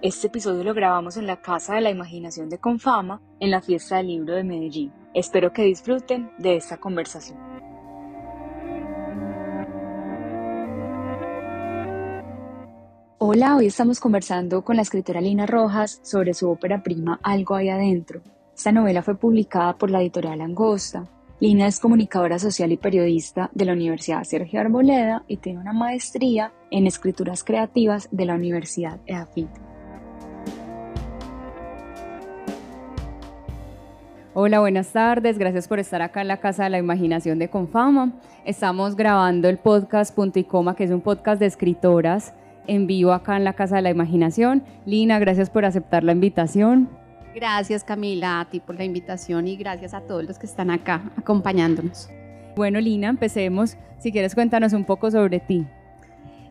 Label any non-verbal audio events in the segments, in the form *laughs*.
Este episodio lo grabamos en la Casa de la Imaginación de Confama en la Fiesta del Libro de Medellín. Espero que disfruten de esta conversación. Hola, hoy estamos conversando con la escritora Lina Rojas sobre su ópera prima Algo hay adentro. Esta novela fue publicada por la editorial Angosta. Lina es comunicadora social y periodista de la Universidad Sergio Arboleda y tiene una maestría en escrituras creativas de la Universidad EAFIT. Hola, buenas tardes. Gracias por estar acá en la Casa de la Imaginación de Confama. Estamos grabando el podcast Punto y Coma, que es un podcast de escritoras en vivo acá en la Casa de la Imaginación. Lina, gracias por aceptar la invitación. Gracias Camila, a ti por la invitación y gracias a todos los que están acá acompañándonos. Bueno, Lina, empecemos. Si quieres, cuéntanos un poco sobre ti.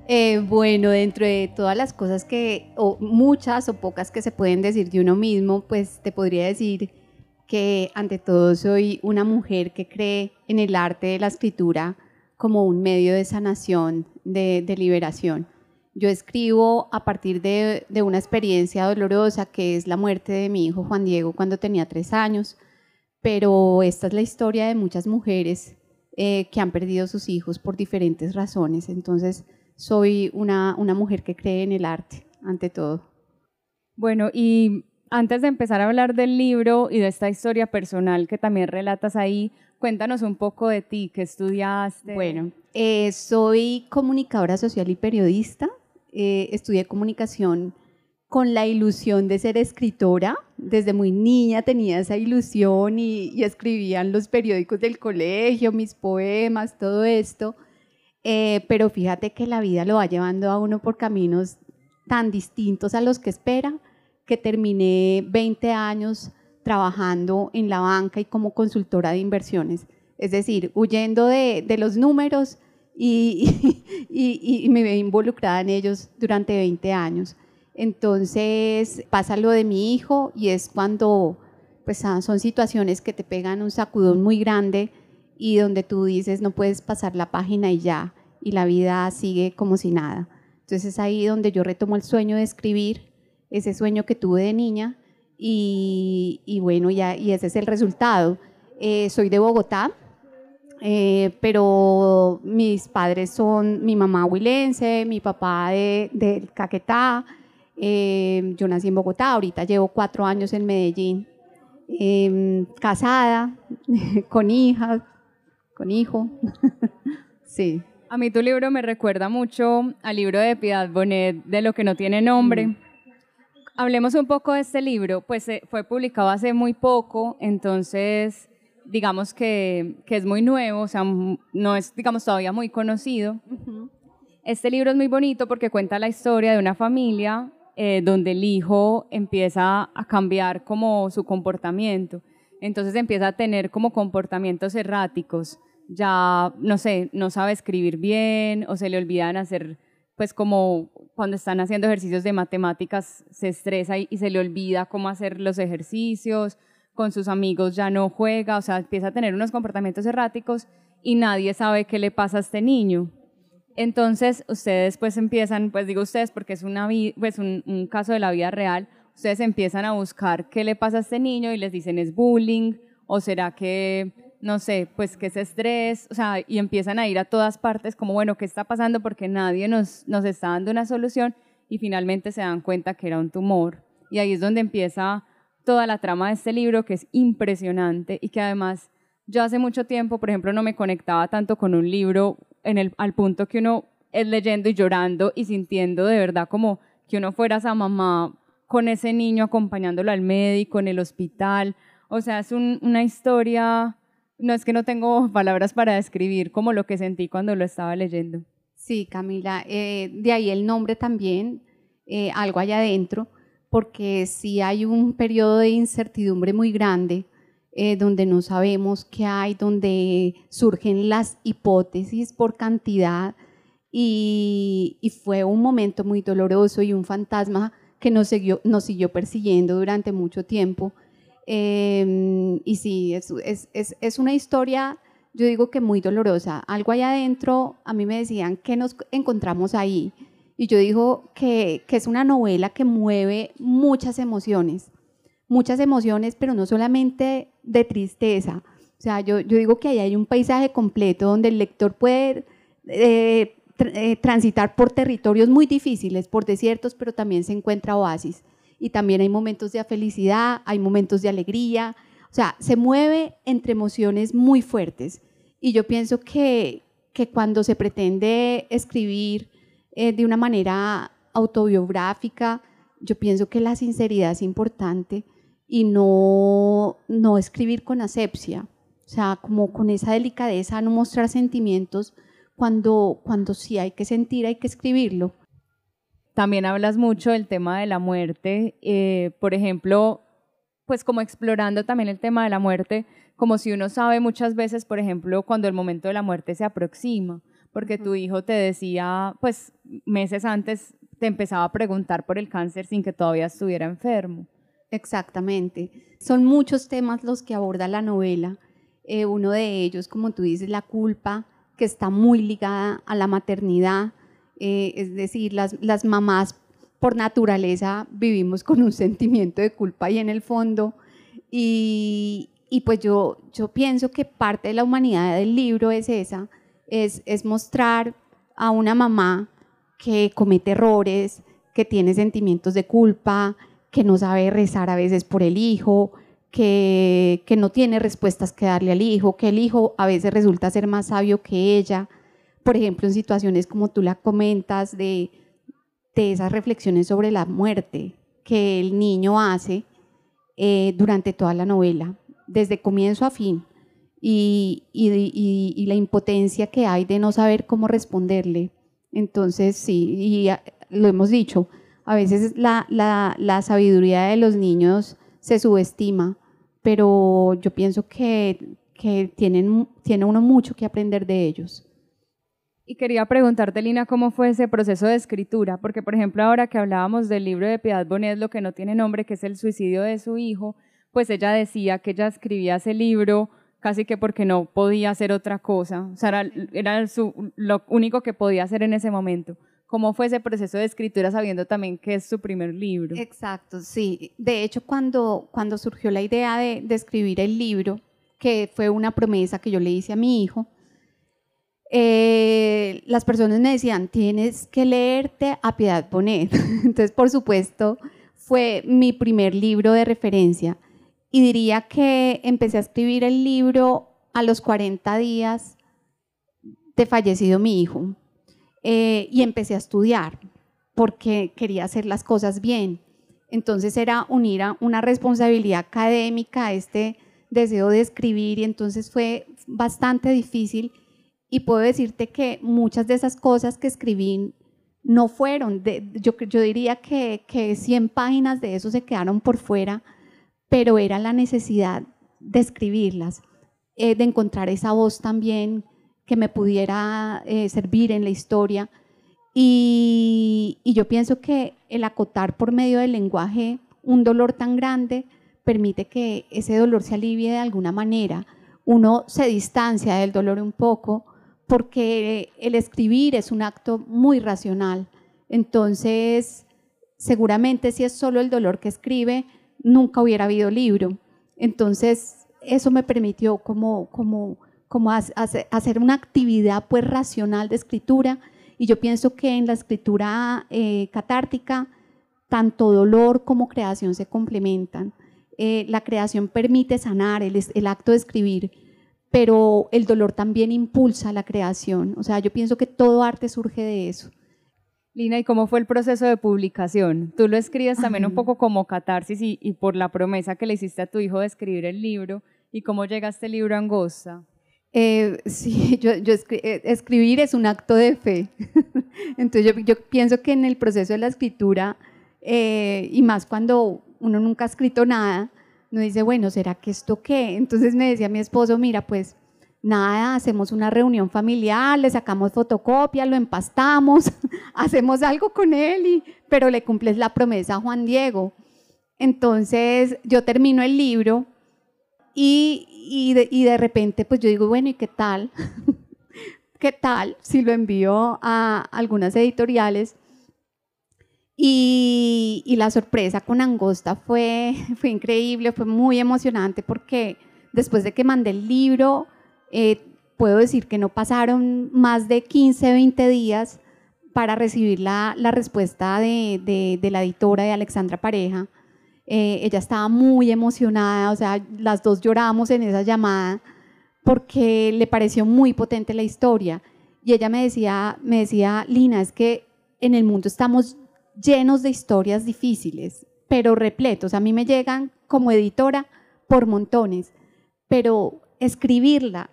Eh, bueno, dentro de todas las cosas que, o muchas o pocas que se pueden decir de uno mismo, pues te podría decir que ante todo soy una mujer que cree en el arte de la escritura como un medio de sanación, de, liberación. Yo escribo a partir de, una experiencia dolorosa que es la muerte de mi hijo Juan Diego cuando tenía tres años, pero esta es la historia de muchas mujeres eh, que han perdido sus hijos por diferentes razones. Entonces, soy una, una mujer que cree en el arte, ante todo. Bueno, y antes de empezar a hablar del libro y de esta historia personal que también relatas ahí, cuéntanos un poco de ti, qué estudiaste. Bueno, eh, soy comunicadora social y periodista. Eh, estudié comunicación con la ilusión de ser escritora. Desde muy niña tenía esa ilusión y, y escribía en los periódicos del colegio, mis poemas, todo esto. Eh, pero fíjate que la vida lo va llevando a uno por caminos tan distintos a los que espera que terminé 20 años trabajando en la banca y como consultora de inversiones. Es decir, huyendo de, los números *laughs* y, me veo involucrada en ellos durante 20 años. Entonces pasa lo de mi hijo y es cuando pues, ah, son situaciones que te pegan un sacudón muy grande y donde tú dices no puedes pasar la página y ya, y la vida sigue como si nada. Entonces es ahí donde yo retomo el sueño de escribir ese sueño que tuve de niña y, bueno, ya, y ese es el resultado. Eh, soy de Bogotá, eh, pero mis padres son mi mamá huilense, mi papá de, Caquetá. Eh, yo nací en Bogotá, ahorita llevo cuatro años en Medellín, em, casada, *laughs* con hijas, con hijo. *laughs* sí. A mí tu libro me recuerda mucho al libro de Piedad Bonet de Lo que no tiene nombre. Mm. Hablemos un poco de este libro, pues eh, fue publicado hace muy poco, entonces digamos que, que, es muy nuevo, o sea, no es, digamos, todavía muy conocido. Este libro es muy bonito porque cuenta la historia de una familia eh, donde el hijo empieza a cambiar como su comportamiento, entonces empieza a tener como comportamientos erráticos, ya, no sé, no sabe escribir bien o se le olvidan hacer pues como cuando están haciendo ejercicios de matemáticas se estresa y, se le olvida cómo hacer los ejercicios, con sus amigos ya no juega, o sea, empieza a tener unos comportamientos erráticos y nadie sabe qué le pasa a este niño. Entonces, ustedes pues empiezan, pues digo ustedes porque es pues un, un caso de la vida real, ustedes empiezan a buscar qué le pasa a este niño y les dicen es bullying o será que no sé, pues que es estrés, o sea, y empiezan a ir a todas partes como, bueno, ¿qué está pasando? Porque nadie nos, nos está dando una solución y finalmente se dan cuenta que era un tumor. Y ahí es donde empieza toda la trama de este libro, que es impresionante y que además yo hace mucho tiempo, por ejemplo, no me conectaba tanto con un libro en el, al punto que uno es leyendo y llorando y sintiendo de verdad como que uno fuera esa mamá con ese niño acompañándolo al médico en el hospital. O sea, es una historia no es que no tengo palabras para describir como lo que sentí cuando lo estaba leyendo. Sí, Camila, eh, de ahí el nombre también, eh, algo allá adentro, porque sí hay un periodo de incertidumbre muy grande eh, donde no sabemos qué hay, donde surgen las hipótesis por cantidad y, y fue un momento muy doloroso y un fantasma que nos, nos siguió persiguiendo durante mucho tiempo Em, y sí, es, es, es, una historia, yo digo que muy dolorosa. Algo allá adentro, a mí me decían, ¿qué nos encontramos ahí? y yo digo que, que es una novela que mueve muchas emociones, muchas emociones, pero no solamente de tristeza. O sea, yo, yo digo que ahí hay un paisaje completo donde el lector puede eh, eh, transitar por territorios muy difíciles, por desiertos, pero también se encuentra oasis. Y también hay momentos de felicidad, hay momentos de alegría. O sea, se mueve entre emociones muy fuertes. Y yo pienso que, que cuando se pretende escribir eh, de una manera autobiográfica, yo pienso que la sinceridad es importante y no, no escribir con asepsia, o sea, como con esa delicadeza, no mostrar sentimientos cuando, cuando sí hay que sentir, hay que escribirlo. También hablas mucho del tema de la muerte, eh, por ejemplo, pues como explorando también el tema de la muerte, como si uno sabe muchas veces, por ejemplo, cuando el momento de la muerte se aproxima, porque tu hijo te decía, pues meses antes te empezaba a preguntar por el cáncer sin que todavía estuviera enfermo. Exactamente. Son muchos temas los que aborda la novela. Eh, uno de ellos, como tú dices, la culpa, que está muy ligada a la maternidad. Eh, es decir, las, mamás por naturaleza vivimos con un sentimiento de culpa ahí en el fondo. Y, y, pues yo, yo pienso que parte de la humanidad del libro es esa, es, es mostrar a una mamá que comete errores, que tiene sentimientos de culpa, que no sabe rezar a veces por el hijo, que, que, no tiene respuestas que darle al hijo, que el hijo a veces resulta ser más sabio que ella. Por ejemplo, en situaciones como tú la comentas, de, de esas reflexiones sobre la muerte que el niño hace eh, durante toda la novela, desde comienzo a fin, y, y, y, la impotencia que hay de no saber cómo responderle. Entonces, sí, y lo hemos dicho, a veces la, la, la sabiduría de los niños se subestima, pero yo pienso que, que tienen, tiene uno mucho que aprender de ellos. Y quería preguntarte, Lina, cómo fue ese proceso de escritura, porque por ejemplo ahora que hablábamos del libro de Piedad Bonet, lo que no tiene nombre, que es el suicidio de su hijo, pues ella decía que ella escribía ese libro casi que porque no podía hacer otra cosa, o sea, era, era lo único que podía hacer en ese momento. ¿Cómo fue ese proceso de escritura sabiendo también que es su primer libro? Exacto, sí. De hecho, cuando, cuando surgió la idea de, de escribir el libro, que fue una promesa que yo le hice a mi hijo, eh, las personas me decían, tienes que leerte a Piedad Bonet. *laughs* Entonces, por supuesto, fue mi primer libro de referencia. Y diría que empecé a escribir el libro a los 40 días de fallecido mi hijo. Eh, y empecé a estudiar porque quería hacer las cosas bien. Entonces era unir a una responsabilidad académica a este deseo de escribir y entonces fue bastante difícil y puedo decirte que muchas de esas cosas que escribí no fueron, de, yo, yo diría que, que 100 páginas de eso se quedaron por fuera, pero era la necesidad de escribirlas, eh, de encontrar esa voz también que me pudiera eh, servir en la historia. Y, yo pienso que el acotar por medio del lenguaje un dolor tan grande permite que ese dolor se alivie de alguna manera. Uno se distancia del dolor un poco porque el escribir es un acto muy racional. Entonces, seguramente si es solo el dolor que escribe, nunca hubiera habido libro. Entonces, eso me permitió como, hacer una actividad pues racional de escritura y yo pienso que en la escritura eh, catártica tanto dolor como creación se complementan. Eh, la creación permite sanar el, acto de escribir, pero el dolor también impulsa la creación. O sea, yo pienso que todo arte surge de eso. Lina, ¿y cómo fue el proceso de publicación? Tú lo escribes también un poco como catarsis y, y, por la promesa que le hiciste a tu hijo de escribir el libro. ¿Y cómo llega este libro a Angosta? Eh, sí, *laughs* yo, eh, escribir es un acto de fe. *laughs* Entonces yo, pienso que en el proceso de la escritura, eh, y más cuando uno nunca ha escrito nada, uno dice, bueno, ¿será que esto qué? Entonces me decía mi esposo, mira, pues nada, hacemos una reunión familiar, le sacamos fotocopia, lo empastamos, *laughs* hacemos algo con él, y, pero le cumples la promesa a Juan Diego. Entonces yo termino el libro y, y de, y de repente, pues yo digo, bueno, ¿y qué tal? *laughs* ¿Qué tal si lo envío a algunas editoriales Y, la sorpresa con Angosta fue, *laughs* fue increíble, fue muy emocionante porque después de que mandé el libro, eh, puedo decir que no pasaron más de 15, 20 días para recibir la, la respuesta de, de, la editora de Alexandra Pareja. Eh, ella estaba muy emocionada, o sea, las dos lloramos en esa llamada porque le pareció muy potente la historia. Y ella me decía, me decía, Lina, es que en el mundo estamos llenos de historias difíciles, pero repletos. A mí me llegan como editora por montones, pero escribirla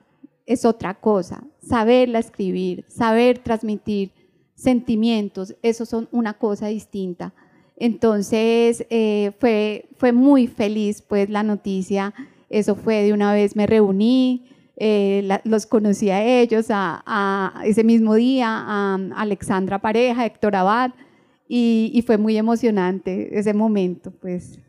es otra cosa. Saberla escribir, saber transmitir sentimientos, eso son una cosa distinta. Entonces eh, fue, muy feliz pues la noticia, eso fue de una vez me reuní, eh, los conocí a ellos a, ese mismo día, a Alexandra Pareja, Héctor Abad, y, fue muy emocionante ese momento, pues.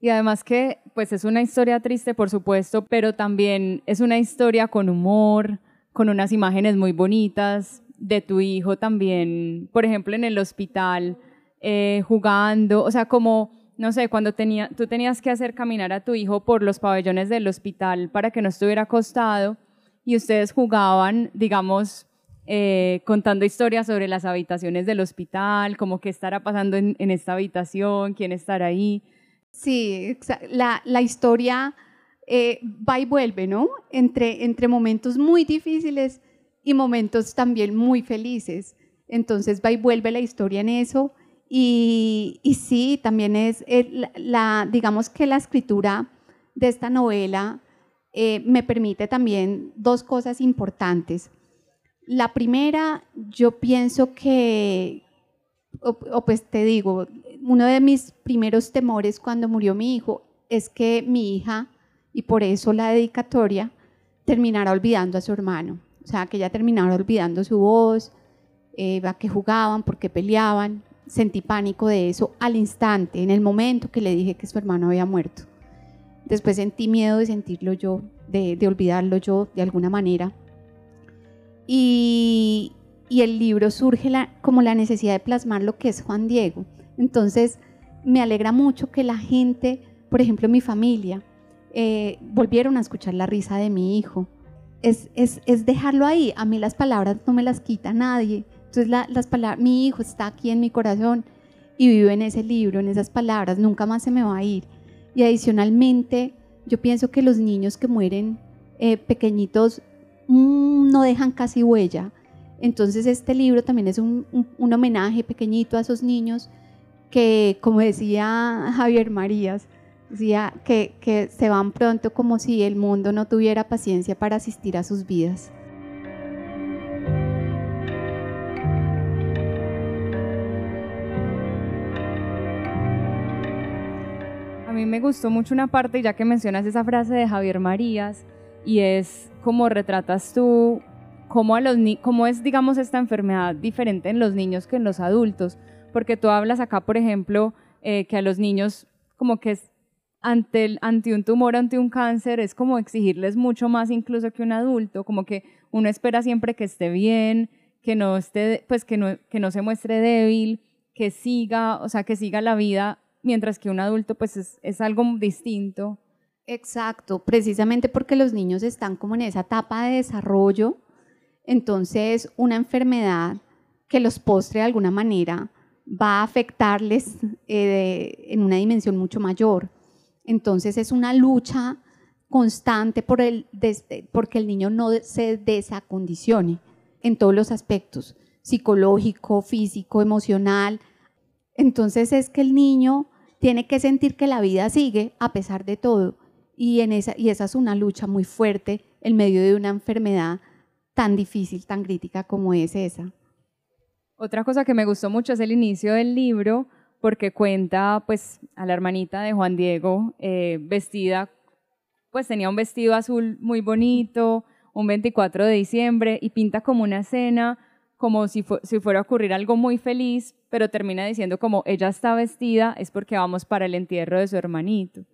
Y además que, pues es una historia triste, por supuesto, pero también es una historia con humor, con unas imágenes muy bonitas de tu hijo también, por ejemplo, en el hospital, eh, jugando, o sea, como, no sé, cuando tenía, tú tenías que hacer caminar a tu hijo por los pabellones del hospital para que no estuviera acostado y ustedes jugaban, digamos, eh, contando historias sobre las habitaciones del hospital, como qué estará pasando en, esta habitación, quién estará ahí. Sí, la, la historia eh, va y vuelve, ¿no? Entre, entre momentos muy difíciles y momentos también muy felices. Entonces va y vuelve la historia en eso. Y, y sí, también es, la, digamos que la escritura de esta novela eh, me permite también dos cosas importantes. La primera, yo pienso que, o, pues te digo, uno de mis primeros temores cuando murió mi hijo es que mi hija, y por eso la dedicatoria, terminara olvidando a su hermano. O sea, que ella terminara olvidando su voz, eh, que jugaban, porque peleaban. Sentí pánico de eso al instante, en el momento que le dije que su hermano había muerto. Después sentí miedo de sentirlo yo, de olvidarlo yo de alguna manera. Y, el libro surge como la necesidad de plasmar lo que es Juan Diego. Entonces, me alegra mucho que la gente, por ejemplo, mi familia, eh, volvieron a escuchar la risa de mi hijo. Es, dejarlo ahí. A mí las palabras no me las quita nadie. Entonces, las palabras, mi hijo está aquí en mi corazón y vive en ese libro, en esas palabras, nunca más se me va a ir. Y adicionalmente, yo pienso que los niños que mueren eh, pequeñitos Mm, no dejan casi huella. Entonces este libro también es un, homenaje pequeñito a esos niños que, como decía Javier Marías, decía que, se van pronto como si el mundo no tuviera paciencia para asistir a sus vidas. A mí me gustó mucho una parte, ya que mencionas esa frase de Javier Marías, y es cómo retratas tú, cómo, a los cómo es, digamos, esta enfermedad diferente en los niños que en los adultos, porque tú hablas acá, por ejemplo, eh, que a los niños como que ante, ante un tumor, ante un cáncer, es como exigirles mucho más incluso que un adulto, como que uno espera siempre que esté bien, que no, esté, pues que no, que no se muestre débil, que siga, o sea, que siga la vida, mientras que un adulto pues es, es algo distinto. Exacto, precisamente porque los niños están como en esa etapa de desarrollo, entonces una enfermedad que los postre de alguna manera va a afectarles eh, en una dimensión mucho mayor. Entonces es una lucha constante por el, porque el niño no se desacondicione en todos los aspectos, psicológico, físico, emocional. Entonces es que el niño tiene que sentir que la vida sigue a pesar de todo y, esa, es una lucha muy fuerte en medio de una enfermedad tan difícil, tan crítica como es esa. Otra cosa que me gustó mucho es el inicio del libro, porque cuenta pues a la hermanita de Juan Diego eh, vestida, pues tenía un vestido azul muy bonito, un 24 de diciembre, y pinta como una escena, como si, si fuera a ocurrir algo muy feliz, pero termina diciendo como ella está vestida es porque vamos para el entierro de su hermanito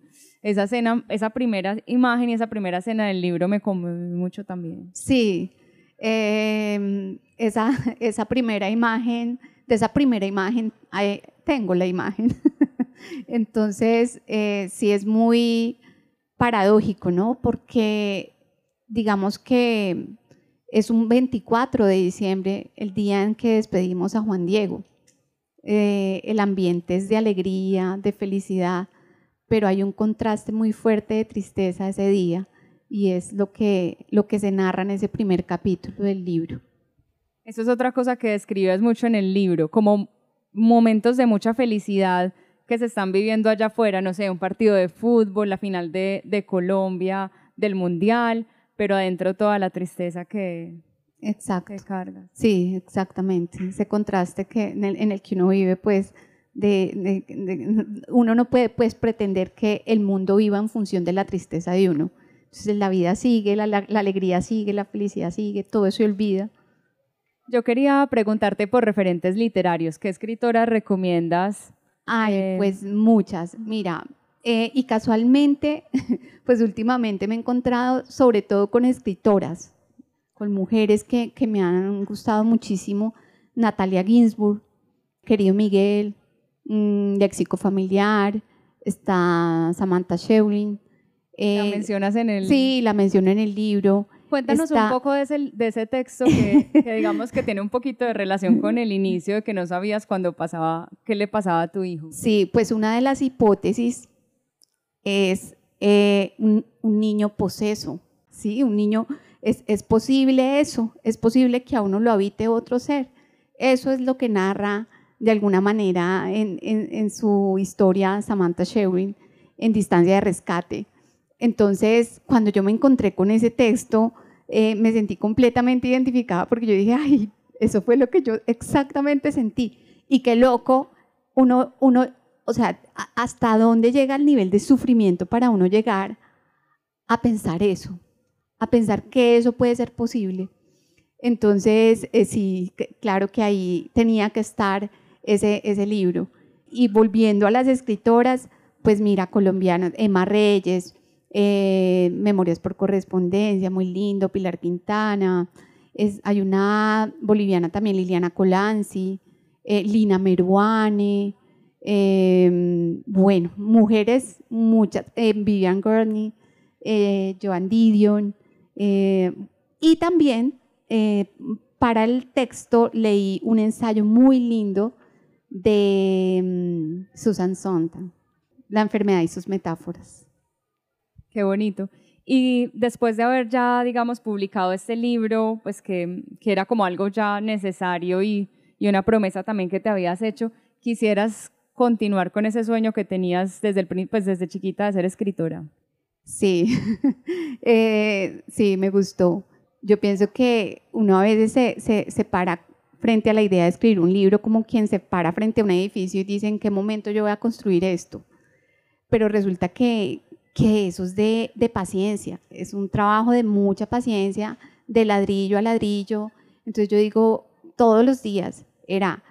esa escena, esa primera imagen y esa primera escena del libro me conmovió mucho también. Sí, em, esa, *laughs* esa primera imagen, de esa primera imagen tengo la imagen. *laughs* Entonces, eh, sí es muy paradójico, ¿no? Porque digamos que es un 24 de diciembre, el día en que despedimos a Juan Diego. Eh, el ambiente es de alegría, de felicidad, pero hay un contraste muy fuerte de tristeza ese día y es lo que, lo que se narra en ese primer capítulo del libro. Eso es otra cosa que describes mucho en el libro, como momentos de mucha felicidad que se están viviendo allá afuera, no sé, un partido de fútbol, la final de, de Colombia, del Mundial, pero adentro toda la tristeza que, Exacto. que carga. Sí, exactamente. Ese contraste que, en, el, en el que uno vive, pues, de, de, de, uno no puede pues, pretender que el mundo viva en función de la tristeza de uno. Entonces la vida sigue, la, la, la alegría sigue, la felicidad sigue, todo eso se olvida. Yo quería preguntarte por referentes literarios, ¿qué escritoras recomiendas? Ay, eh... pues muchas. Mira, eh, y casualmente, *laughs* pues últimamente me he encontrado sobre todo con escritoras, con mujeres que, que me han gustado muchísimo. Natalia Ginsburg, querido Miguel, mmm, Léxico Familiar, está Samantha Shevlin. Eh, ¿La mencionas en el Sí, la menciono en el libro. Cuéntanos está... un poco de ese, de ese texto que, que, digamos que tiene un poquito de relación con el inicio de que no sabías cuando pasaba, qué le pasaba a tu hijo. Sí, pues una de las hipótesis es eh, un, un, niño poseso, ¿sí? Un niño, es, es posible eso, es posible que a uno lo habite otro ser. Eso es lo que narra de alguna manera en, su historia Samantha Shevrin en Distancia de Rescate. Entonces, cuando yo me encontré con ese texto, eh, me sentí completamente identificada porque yo dije, ay, eso fue lo que yo exactamente sentí. Y qué loco, uno, uno o sea, hasta dónde llega el nivel de sufrimiento para uno llegar a pensar eso, a pensar que eso puede ser posible. Entonces, eh, sí, claro que ahí tenía que estar ese, ese libro. Y volviendo a las escritoras, pues mira, colombianas, Emma Reyes, eh, Memorias por correspondencia, muy lindo, Pilar Quintana, es, hay una boliviana también, Liliana Colanzi, eh, Lina Meruane, eh, bueno, mujeres, muchas, eh, Vivian Gurney, Joan Didion, y también para el texto leí un ensayo muy lindo de um, Susan Sontag, La enfermedad y sus metáforas. Qué bonito. Y después de haber ya, digamos, publicado este libro, pues que, que era como algo ya necesario y, y, una promesa también que te habías hecho, quisieras continuar con ese sueño que tenías desde, el, pues desde chiquita de ser escritora. Sí, *laughs* eh, sí, me gustó. Yo pienso que uno a veces se, se, se para frente a la idea de escribir un libro como quien se para frente a un edificio y dice en qué momento yo voy a construir esto. Pero resulta que, que eso es de, de, paciencia, es un trabajo de mucha paciencia, de ladrillo a ladrillo. Entonces yo digo, todos los días era,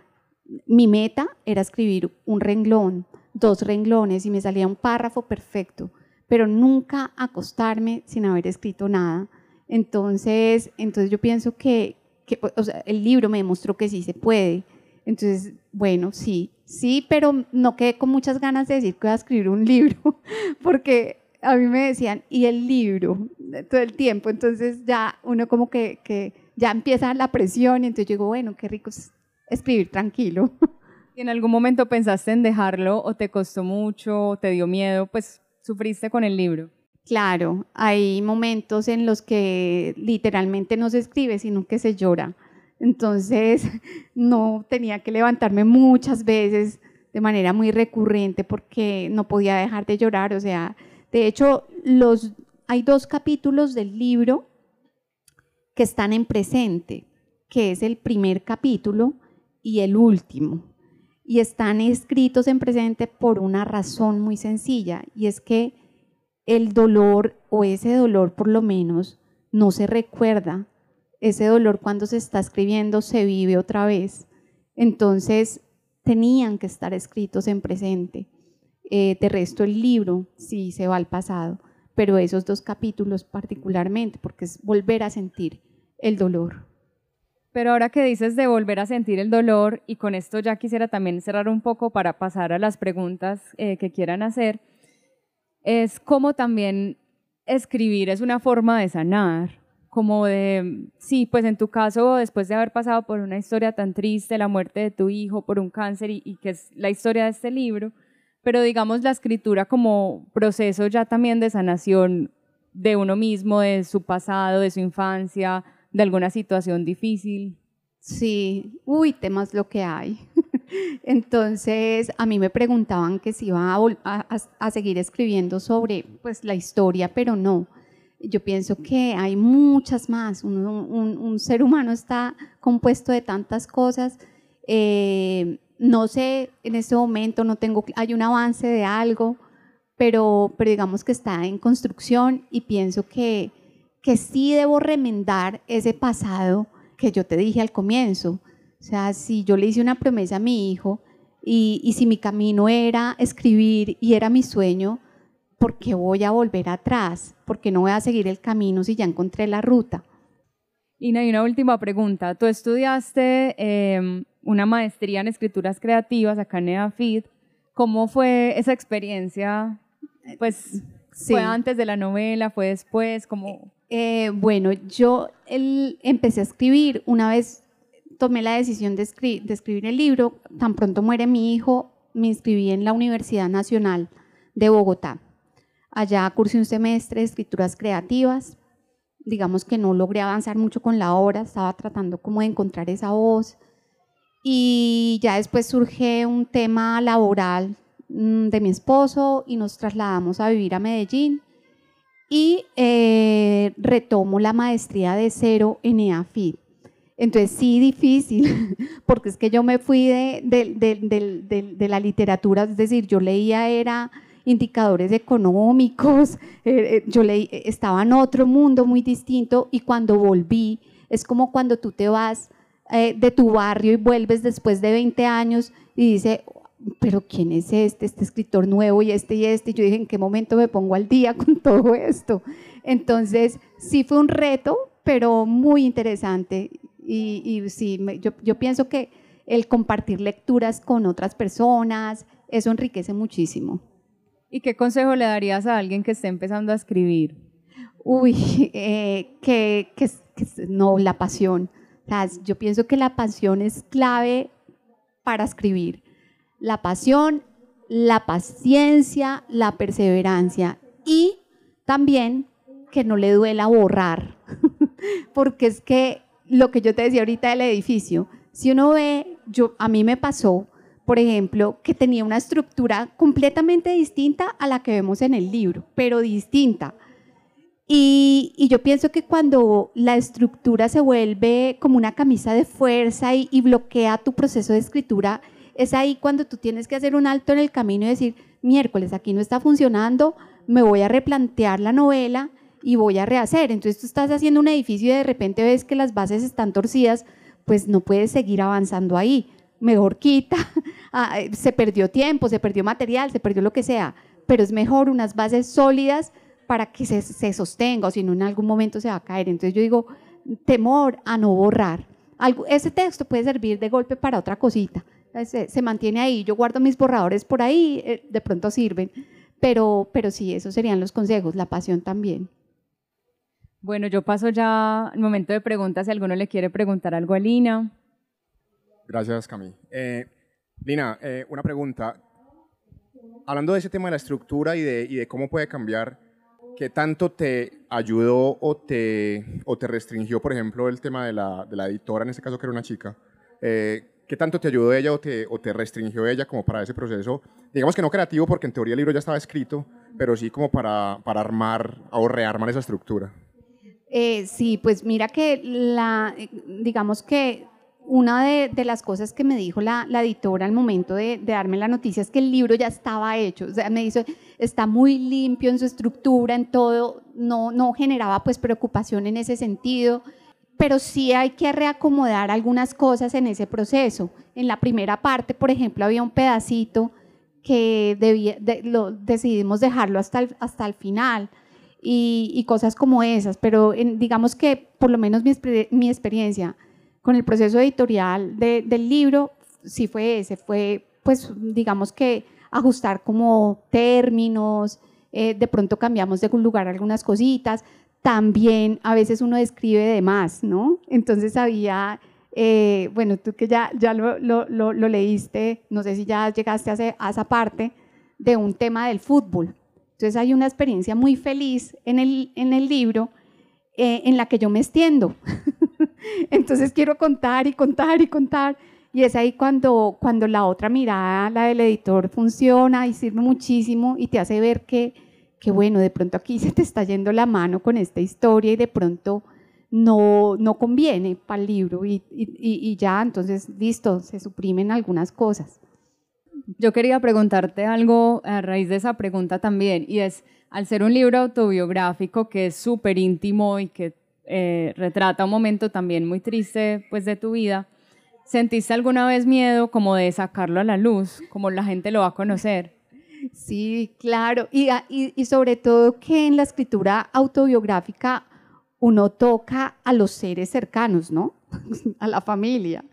mi meta era escribir un renglón, dos renglones y me salía un párrafo perfecto, pero nunca acostarme sin haber escrito nada. Entonces, entonces yo pienso que, que o sea, el libro me demostró que sí se puede. Entonces, bueno, sí, sí, pero no quedé con muchas ganas de decir que voy a escribir un *laughs* libro, porque a mí me decían, ¿y el libro? Todo el tiempo. Entonces ya uno como que, que ya empieza la presión y entonces yo digo, bueno, qué rico es escribir tranquilo. *laughs* ¿Y en algún momento pensaste en dejarlo o te costó mucho o te dio miedo? Pues sufriste con el libro. Claro, hay momentos en los que literalmente no se escribe, sino que se llora. Entonces, *laughs* no tenía que levantarme muchas veces de manera muy recurrente porque no podía dejar de llorar. O sea, de hecho, los, hay dos capítulos del libro que están en presente, que es el primer capítulo y el último. Y están escritos en presente por una razón muy sencilla, y es que el dolor, o ese dolor por lo menos, no se recuerda. Ese dolor cuando se está escribiendo se vive otra vez. Entonces, tenían que estar escritos en presente. Eh, de resto, el libro sí se va al pasado, pero esos dos capítulos particularmente, porque es volver a sentir el dolor. Pero ahora que dices de volver a sentir el dolor, y con esto ya quisiera también cerrar un poco para pasar a las preguntas eh, que quieran hacer, es como también escribir es una forma de sanar, como de, sí, pues en tu caso, después de haber pasado por una historia tan triste, la muerte de tu hijo, por un cáncer, y, que es la historia de este libro, pero digamos la escritura como proceso ya también de sanación de uno mismo, de su pasado, de su infancia, de alguna situación difícil. Sí, uy, temas lo que hay. Entonces, a mí me preguntaban que si iba a, seguir escribiendo sobre pues, la historia, pero no. Yo pienso que hay muchas más. Un, ser humano está compuesto de tantas cosas. Eh, no sé, en este momento no tengo, hay un avance de algo, pero, pero digamos que está en construcción y pienso que, que sí debo remendar ese pasado que yo te dije al comienzo. O sea, si yo le hice una promesa a mi hijo y, y si mi camino era escribir y era mi sueño, ¿por qué voy a volver atrás? ¿Por qué no voy a seguir el camino si ya encontré la ruta? Y hay una última pregunta. Tú estudiaste em, una maestría en escrituras creativas acá en EAFID. ¿Cómo fue esa experiencia? Pues, ¿fue antes de la novela? ¿Fue después? ¿Cómo? Eh, bueno, yo empecé a escribir una vez tomé la decisión de, de, escribir el libro, tan pronto muere mi hijo, me inscribí en la Universidad Nacional de Bogotá. Allá cursé un semestre de escrituras creativas. Digamos que no logré avanzar mucho con la obra, estaba tratando como de encontrar esa voz. Y ya después surge un tema laboral mm, de mi esposo y nos trasladamos a vivir a Medellín y eh, retomo la maestría de cero en EAFID. Entonces sí, difícil, *laughs* porque es que yo me fui de, la literatura, es decir, yo leía era indicadores económicos, eh, eh, yo leí, estaba en otro mundo muy distinto y cuando volví, es como cuando tú te vas de tu barrio y vuelves después de 20 años y dice, pero ¿quién es este, este escritor nuevo y este y este? Y yo dije, ¿en qué momento me pongo al día con *laughs* todo esto? Entonces, sí fue un reto, pero muy interesante. Y, sí, yo, yo pienso que el compartir lecturas con otras personas, eso enriquece muchísimo. ¿Y qué consejo le darías a alguien que esté empezando a escribir? Uy, *laughs* eh, que, que, no, la pasión. yo pienso que la pasión es clave para escribir la pasión, la paciencia, la perseverancia y también que no le duela borrar, *laughs* porque es que lo que yo te decía ahorita del edificio, si uno ve, yo, a mí me pasó, por ejemplo, que tenía una estructura completamente distinta a la que vemos en el libro, pero distinta. Y, yo pienso que cuando la estructura se vuelve como una camisa de fuerza y, y bloquea tu proceso de escritura, es ahí cuando tú tienes que hacer un alto en el camino y decir, miércoles, aquí no está funcionando, me voy a replantear la novela y voy a rehacer. Entonces tú estás haciendo un edificio y de repente ves que las bases están torcidas, pues no puedes seguir avanzando ahí. Mejor quita, *laughs* ah, se perdió tiempo, se perdió material, se perdió lo que sea, pero es mejor unas bases sólidas para que se, se sostenga o si no en algún momento se va a caer. Entonces yo digo, temor a no borrar. Algo, ese texto puede servir de golpe para otra cosita, se, mantiene ahí. Yo guardo mis borradores por ahí, eh, de pronto sirven, pero, pero sí, esos serían los consejos, la pasión también. Bueno, yo paso ya al momento de preguntas, si alguno le quiere preguntar algo a Lina. Gracias, Cami. Eh, Lina, eh, una pregunta. Hablando de ese tema de la estructura y de, y de cómo puede cambiar, ¿qué tanto te ayudó o te, o te restringió, por ejemplo, el tema de la, de la editora, en este caso que era una chica? Eh, ¿Qué tanto te ayudó ella o te, o te restringió ella como para ese proceso? Digamos que no creativo, porque en teoría el libro ya estaba escrito, pero sí como para, para armar o rearmar esa estructura. Eh, sí, pues mira que la, digamos que una de, de, las cosas que me dijo la, la editora al momento de, de, darme la noticia es que el libro ya estaba hecho. O sea, me dice, está muy limpio en su estructura, en todo, no, no generaba pues preocupación en ese sentido pero sí hay que reacomodar algunas cosas en ese proceso. En la primera parte, por ejemplo, había un pedacito que debía, lo, decidimos dejarlo hasta el, hasta el final y, cosas como esas, pero digamos que por lo menos mi, mi, experiencia, con el proceso editorial del libro, sí fue ese, fue pues digamos que ajustar como términos, eh, de pronto cambiamos de lugar algunas cositas, también a veces uno escribe de más, ¿no? Entonces había, eh, bueno, tú que ya, ya lo, lo, lo, leíste, no sé si ya llegaste a, esa parte de un tema del fútbol. Entonces hay una experiencia muy feliz en el, en el libro eh, en la que yo me extiendo. *laughs* Entonces quiero contar y contar y contar. Y es ahí cuando, cuando la otra mirada, la del editor, funciona y sirve muchísimo y te hace ver que, que, bueno, de pronto aquí *laughs* se te está yendo la mano con esta historia y de pronto no, no conviene para el libro y, y, y ya, entonces, listo, se suprimen algunas cosas. Yo quería preguntarte algo a raíz de esa pregunta también, y es, al ser un libro autobiográfico que es súper íntimo y que eh, retrata un momento también muy triste pues, de tu vida, ¿sentiste alguna vez miedo como de sacarlo a la luz, como la gente lo va a conocer? Sí, claro, y, y sobre todo que en la escritura autobiográfica uno toca a los seres cercanos, ¿no? *laughs* a la familia.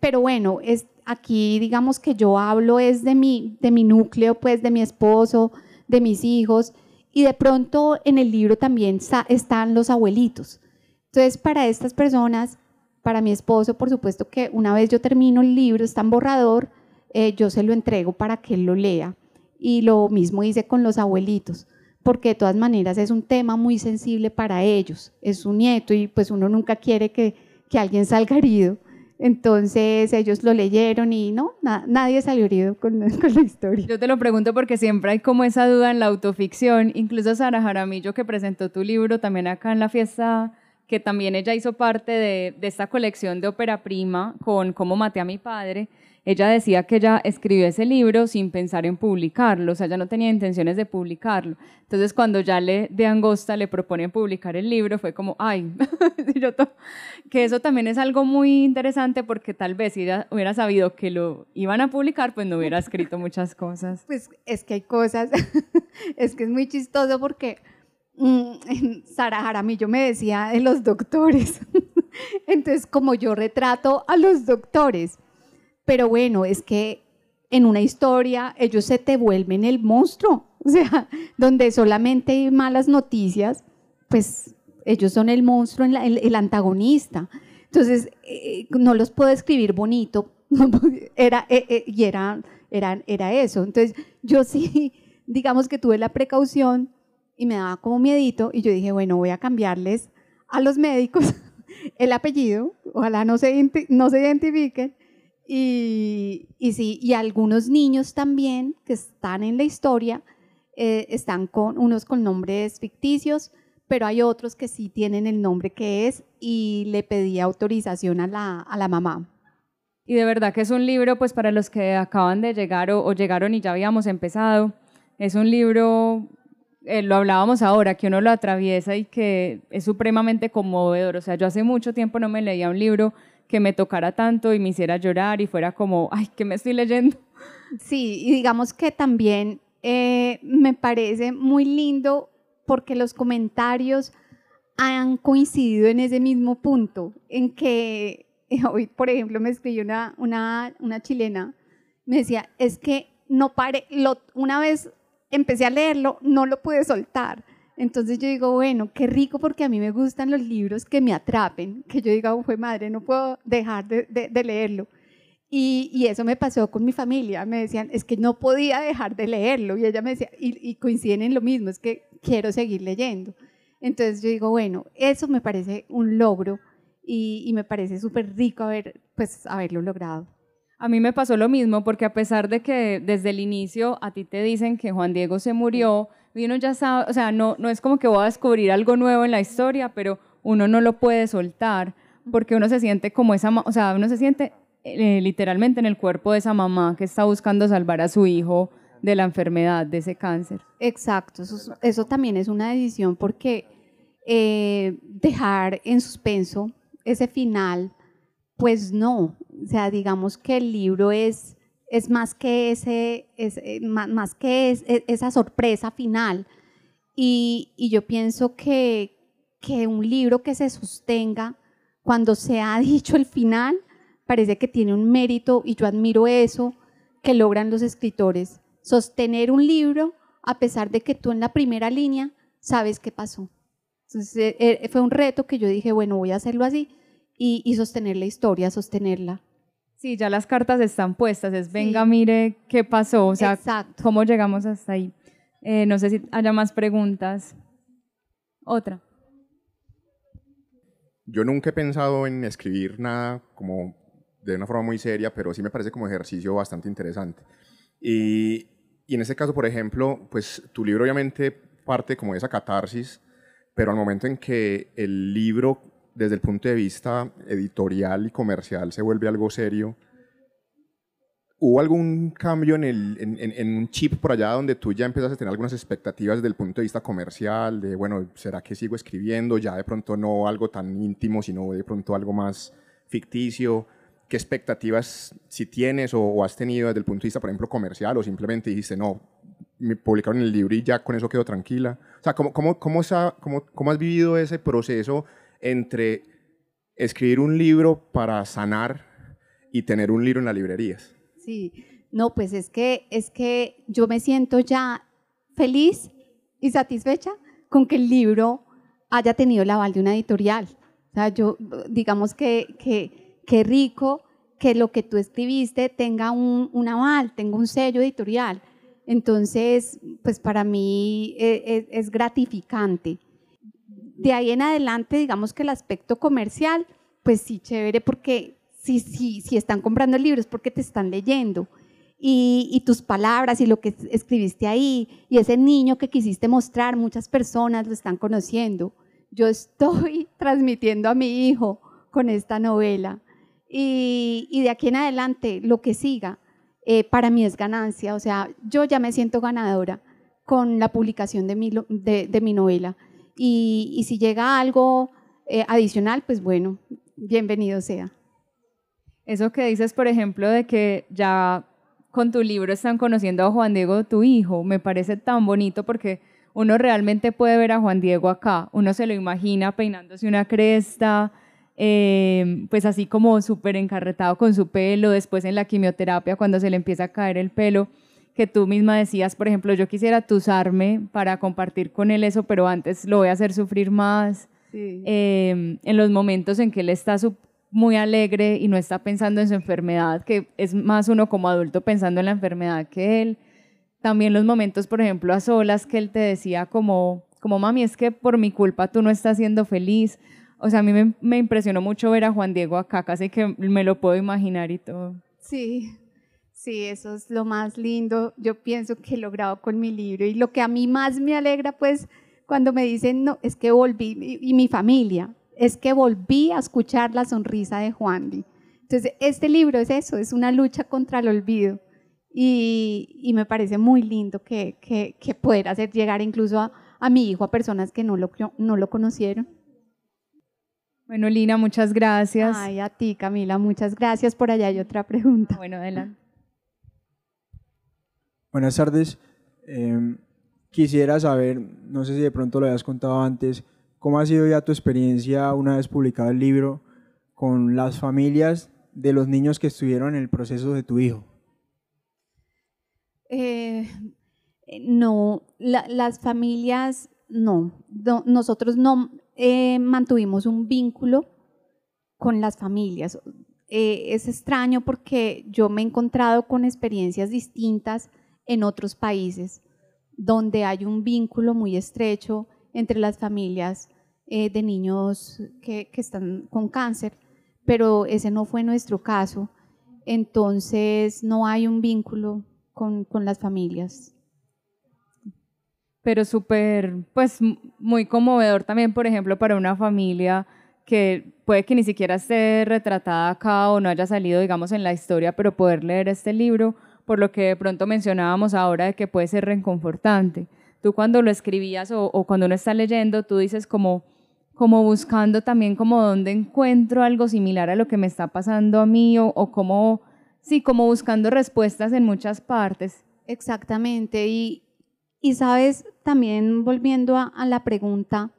Pero bueno, es, aquí digamos que yo hablo es de mi, de mi núcleo, pues de mi esposo, de mis hijos, y de pronto en el libro también están los abuelitos. Entonces, para estas personas, para mi esposo, por supuesto que una vez yo termino el libro, está en borrador, eh, yo se lo entrego para que él lo lea. Y lo mismo hice con los abuelitos, porque de todas maneras es un tema muy sensible para ellos. Es su nieto y pues uno nunca quiere que, que alguien salga herido. Entonces ellos lo leyeron y no, nadie salió herido con, *laughs* con, la historia. Yo te lo pregunto porque siempre hay como esa duda en la autoficción. Incluso Sara Jaramillo, que presentó tu libro también acá en la fiesta, que también ella hizo parte de, de esta colección de ópera prima con Cómo maté a mi padre ella decía que ella escribió ese libro sin pensar en publicarlo, o sea, ella no tenía intenciones de publicarlo. Entonces, cuando ya le de Angosta le proponen publicar el libro, fue como, ay, *laughs* que eso también es algo muy interesante porque tal vez si ella hubiera sabido que lo iban a publicar, pues no hubiera escrito muchas cosas. Pues es que hay cosas, *laughs* es que es muy chistoso porque mm, Sara Jaramillo me decía de los doctores. *laughs* Entonces, como yo retrato a los doctores, pero bueno, es que en una historia ellos se te vuelven el monstruo, *laughs* o sea, donde solamente hay malas noticias, pues ellos son el monstruo, el, antagonista. Entonces, eh, no los puedo escribir bonito, *laughs* era, eh, eh, y era, era, era eso. Entonces, yo sí, *laughs* digamos que tuve la precaución y me daba como miedito, y yo dije, bueno, voy a cambiarles a los médicos el apellido, ojalá no se, no se identifiquen, y, sí, y algunos niños también que están en la historia eh, están con unos con nombres ficticios, pero hay otros que sí tienen el nombre que es y le pedí autorización a la, a la mamá. Y de verdad que es un libro, pues para los que acaban de llegar o, llegaron y ya habíamos empezado, es un libro, eh, lo hablábamos ahora, que uno lo atraviesa y que es supremamente conmovedor. O sea, yo hace mucho tiempo no me leía un libro que me tocara tanto y me hiciera llorar y fuera como, ay, ¿qué me estoy leyendo? Sí, y digamos que también eh, me parece muy lindo porque los comentarios han coincidido en ese mismo punto, en que hoy, por ejemplo, me escribió una, una, una chilena, me decía, es que no pare, lo, una vez empecé a leerlo, no lo pude soltar entonces yo digo, bueno, qué rico porque a mí me gustan los libros que me atrapen, que yo diga, fue madre, no puedo dejar de, leerlo. Y, eso me pasó con mi familia, me decían, es que no podía dejar de leerlo. Y ella me decía, y, coinciden en lo mismo, es que quiero seguir leyendo. Entonces yo digo, bueno, eso me parece un logro y, y me parece súper rico haber, pues, haberlo logrado. A mí me pasó lo mismo porque a pesar de que desde el inicio a ti te dicen que Juan Diego se murió, y uno ya sabe, o sea, no, no es como que voy a descubrir algo nuevo en la historia, pero uno no lo puede soltar porque uno se siente como esa, o sea, uno se siente eh, literalmente en el cuerpo de esa mamá que está buscando salvar a su hijo de la enfermedad, de ese cáncer. Exacto, eso, eso también es una decisión porque eh, dejar en suspenso ese final, pues no, o sea, digamos que el libro es es más que, ese, es, eh, más, que e, esa sorpresa final. Y, yo pienso que, que, un libro que se sostenga cuando se ha *laughs* dicho el final, parece que tiene un mérito y yo admiro eso que logran los escritores, sostener un libro a pesar de que tú en la primera línea sabes qué pasó. Entonces eh, eh, fue un reto que yo dije, bueno, voy a hacerlo así y, sostener la historia, sostenerla. Sí, ya las cartas están puestas, es venga, mire qué pasó, o sea, cómo llegamos hasta ahí. Eh, no sé si haya más preguntas. Otra. Yo nunca he pensado en escribir nada como de una forma muy seria, pero sí me parece como ejercicio bastante interesante. Y, y en este caso, por ejemplo, pues tu libro obviamente parte como de esa catarsis, pero al momento en que el libro, desde el punto de vista editorial y comercial, se vuelve algo serio, ¿Hubo algún cambio en, el, en, en, un chip por allá donde tú ya empezaste a tener algunas expectativas desde el punto de vista comercial? De, bueno, ¿será que sigo escribiendo? Ya de pronto no algo tan íntimo, sino de pronto algo más ficticio. ¿Qué expectativas si tienes o, has tenido desde el punto de vista, por ejemplo, comercial? ¿O simplemente dijiste, no, me publicaron el libro y ya con eso quedo tranquila? O sea, ¿cómo, cómo, cómo, cómo, cómo has vivido ese proceso entre escribir un libro para sanar y tener un libro en las librerías? Sí, no, pues es que, es que yo me siento ya feliz y satisfecha con que el libro haya tenido el aval de una editorial. O sea, yo, digamos que, que, rico que lo que tú escribiste tenga un, un, aval, tenga un sello editorial. Entonces, pues para mí es, e, es gratificante. De ahí en adelante, digamos que el aspecto comercial, pues sí, chévere, porque si, si, si están comprando libros porque te están leyendo. Y, tus palabras y lo que escribiste ahí y ese niño que quisiste mostrar, muchas personas lo están conociendo. Yo estoy *laughs* transmitiendo a mi hijo con esta novela y, y de aquí en adelante lo que siga eh, para mí es ganancia, o sea, yo ya me siento ganadora con la publicación de mi, de mi novela y, si llega algo eh, adicional, pues bueno, bienvenido sea. Eso que dices, por ejemplo, de que ya con tu libro están conociendo a Juan Diego, tu hijo, me parece tan bonito porque uno realmente puede ver a Juan Diego acá, uno se lo imagina peinándose una cresta, em, pues así como súper encarretado con su pelo, después en la quimioterapia cuando se le empieza a caer el pelo, que tú misma decías, por ejemplo, yo quisiera tusarme para compartir con él eso, pero antes lo voy a hacer sufrir más. Em, en los momentos en que él está muy alegre y no está pensando en su enfermedad, que es más uno como adulto pensando en la enfermedad que él. También los momentos, por ejemplo, a solas que él te decía como, como mami, es que por mi culpa tú no estás siendo feliz. O sea, a mí me, me impresionó mucho ver a Juan Diego acá, casi que me lo puedo imaginar y todo. Sí, sí, eso es lo más lindo, yo pienso que he logrado con mi libro. Y lo que a mí más me alegra, pues, cuando me dicen, no, es que volví, y, y mi familia, es que volví a escuchar la sonrisa de Juan Di. Entonces, este libro es eso, es una lucha contra el olvido. Y, me parece muy lindo que, que, que poder hacer llegar incluso a, mi hijo a personas que no lo, no lo conocieron. Bueno, Lina, muchas gracias. Ay, a ti, Camila, muchas gracias. Por allá hay otra pregunta. Bueno, adelante. Buenas tardes. Em, quisiera saber, no sé si de pronto lo habías contado antes, ¿Cómo ha sido ya tu experiencia una vez publicado el libro con las familias de los niños que estuvieron en el proceso de tu hijo? Eh, no, las familias no. nosotros no eh, mantuvimos un vínculo con las familias. Eh, es extraño porque yo me he encontrado con experiencias distintas en otros países donde hay un vínculo muy estrecho entre las familias eh, de niños que, están con cáncer, pero ese no fue nuestro caso. Entonces no hay un vínculo con, con las familias. Pero súper, pues muy conmovedor también, por ejemplo, para una familia que puede que ni siquiera esté retratada acá o no haya salido, digamos, en la historia, pero poder leer este libro, por lo que de pronto mencionábamos ahora de que puede ser reconfortante tú cuando lo escribías o, cuando uno está leyendo, tú dices como, como buscando también como dónde encuentro algo similar a lo que me está pasando a mí o, o como, sí, como buscando respuestas en muchas partes. Exactamente. Y, y sabes, también volviendo a, la pregunta,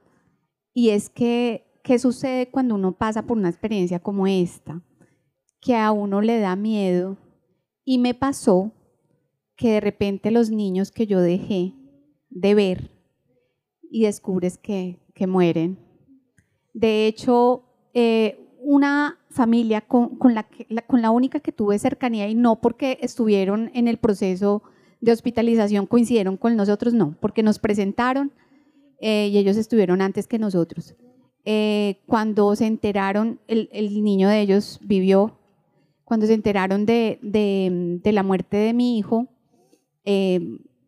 y es que, ¿qué sucede cuando uno pasa por una experiencia como esta? Que a uno le da miedo y me pasó que de repente los niños que yo dejé de ver y descubres que, que mueren. De hecho, eh, una familia con, con, la única que tuve cercanía y no porque estuvieron en el proceso de hospitalización coincidieron con nosotros, no, porque nos presentaron eh, y ellos estuvieron antes que nosotros. Eh, cuando se enteraron, el, el, niño de ellos vivió, cuando se enteraron de, de, de la muerte de mi hijo, eh,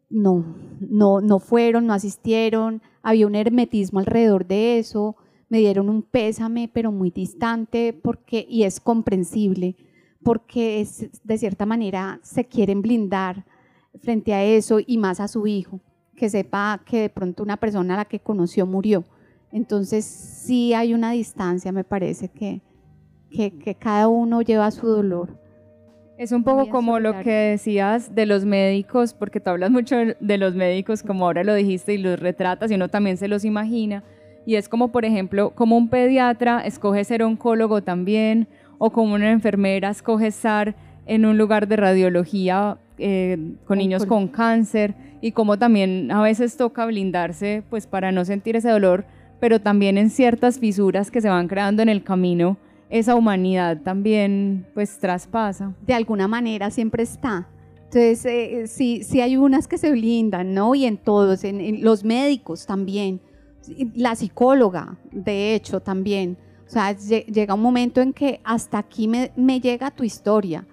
no, no, no fueron, no asistieron, había un hermetismo alrededor de eso, me dieron un pésame, pero muy distante, porque, y es comprensible, porque es, de cierta manera se quieren blindar frente a eso y más a su hijo, que sepa que de pronto una persona a la que conoció murió. Entonces sí hay una distancia, me parece que, que, que cada uno lleva su dolor. Es un poco como lo que decías de los médicos, porque tú hablas mucho de los médicos, como ahora lo dijiste, y los retratas, y uno también se los imagina. Y es como, por ejemplo, como un pediatra escoge ser oncólogo también, o como una enfermera escoge estar en un lugar de radiología eh, con niños con cáncer y como también a veces toca blindarse pues para no sentir ese dolor, pero también en ciertas fisuras que se van creando en el camino, esa humanidad también pues traspasa. De alguna manera siempre está. Entonces, eh, sí, sí hay unas que se blindan, ¿no? Y en todos, en, los médicos también, la psicóloga, de hecho, también. O sea, llega un momento en que hasta aquí me, me llega tu historia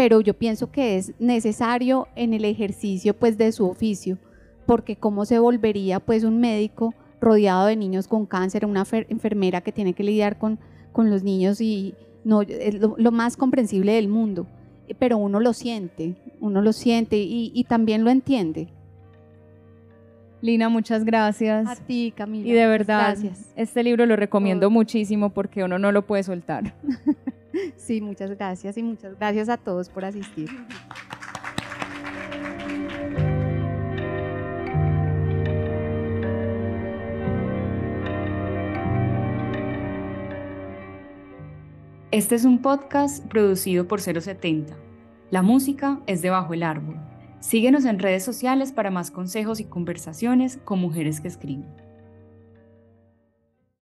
pero yo pienso que es necesario en el ejercicio pues de su oficio, porque cómo se volvería pues un médico rodeado de niños con cáncer, una enfermera que tiene que lidiar con, con los niños y no, es lo, más comprensible del mundo, pero uno lo siente, uno lo siente y, y también lo entiende. Lina, muchas gracias. A ti, Camila. Y de verdad, este libro lo recomiendo muchísimo porque uno no lo puede soltar. *laughs* Sí, muchas gracias y muchas gracias a todos por asistir. Este es un podcast producido por 070. La música es de Bajo el Árbol. Síguenos en redes sociales para más consejos y conversaciones con mujeres que escriben.